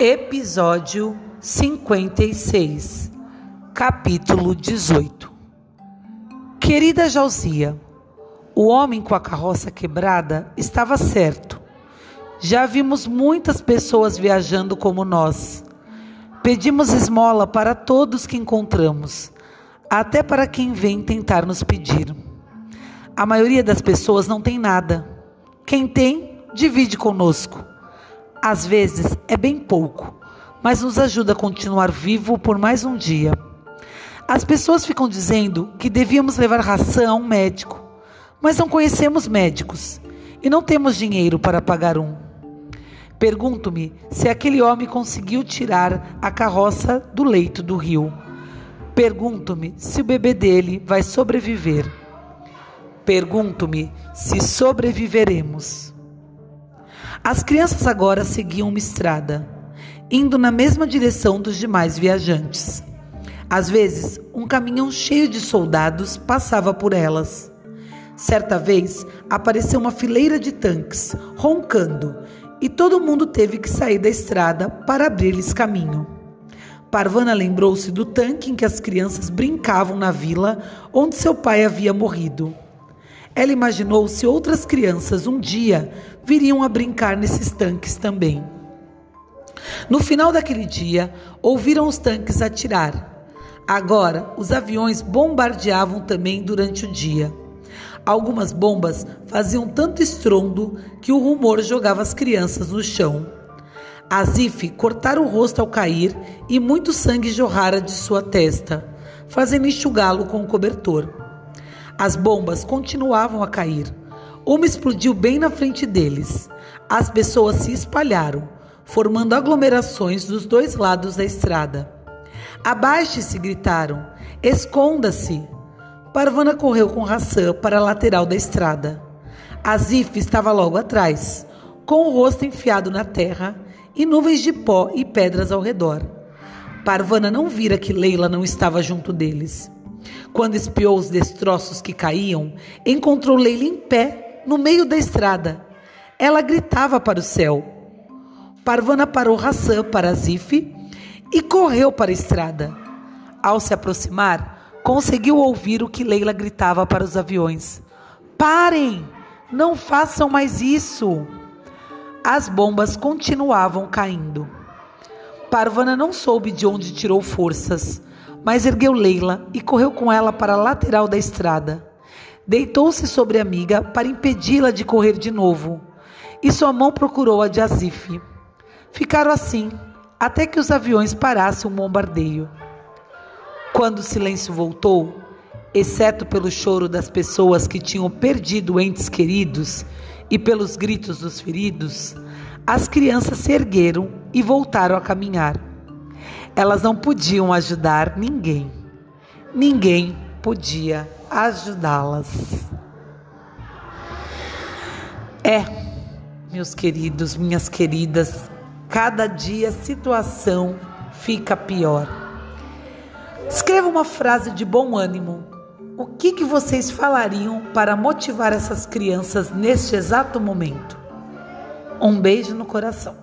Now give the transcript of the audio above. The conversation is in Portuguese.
Episódio 56, capítulo 18. Querida Jalzia, o homem com a carroça quebrada estava certo. Já vimos muitas pessoas viajando como nós. Pedimos esmola para todos que encontramos, até para quem vem tentar nos pedir. A maioria das pessoas não tem nada. Quem tem, divide conosco. Às vezes é bem pouco, mas nos ajuda a continuar vivo por mais um dia. As pessoas ficam dizendo que devíamos levar ração a um médico, mas não conhecemos médicos e não temos dinheiro para pagar um. Pergunto-me se aquele homem conseguiu tirar a carroça do leito do rio. Pergunto-me se o bebê dele vai sobreviver. Pergunto-me se sobreviveremos. As crianças agora seguiam uma estrada, indo na mesma direção dos demais viajantes. Às vezes, um caminhão cheio de soldados passava por elas. Certa vez, apareceu uma fileira de tanques, roncando, e todo mundo teve que sair da estrada para abrir-lhes caminho. Parvana lembrou-se do tanque em que as crianças brincavam na vila onde seu pai havia morrido. Ela imaginou se outras crianças um dia viriam a brincar nesses tanques também. No final daquele dia, ouviram os tanques atirar. Agora, os aviões bombardeavam também durante o dia. Algumas bombas faziam tanto estrondo que o rumor jogava as crianças no chão. Azif cortara o rosto ao cair e muito sangue jorrara de sua testa, fazendo enxugá-lo com o cobertor. As bombas continuavam a cair. Uma explodiu bem na frente deles. As pessoas se espalharam, formando aglomerações dos dois lados da estrada. Abaixe-se, gritaram. Esconda-se. Parvana correu com Hassan para a lateral da estrada. Azif estava logo atrás, com o rosto enfiado na terra e nuvens de pó e pedras ao redor. Parvana não vira que Leila não estava junto deles. Quando espiou os destroços que caíam, encontrou Leila em pé, no meio da estrada. Ela gritava para o céu. Parvana parou Hassan para Azif e correu para a estrada. Ao se aproximar, conseguiu ouvir o que Leila gritava para os aviões: Parem! Não façam mais isso! As bombas continuavam caindo. Parvana não soube de onde tirou forças mas ergueu Leila e correu com ela para a lateral da estrada. Deitou-se sobre a amiga para impedi-la de correr de novo, e sua mão procurou a de Azif. Ficaram assim, até que os aviões parassem o bombardeio. Quando o silêncio voltou, exceto pelo choro das pessoas que tinham perdido entes queridos e pelos gritos dos feridos, as crianças se ergueram e voltaram a caminhar. Elas não podiam ajudar ninguém. Ninguém podia ajudá-las. É, meus queridos, minhas queridas, cada dia a situação fica pior. Escreva uma frase de bom ânimo. O que, que vocês falariam para motivar essas crianças neste exato momento? Um beijo no coração.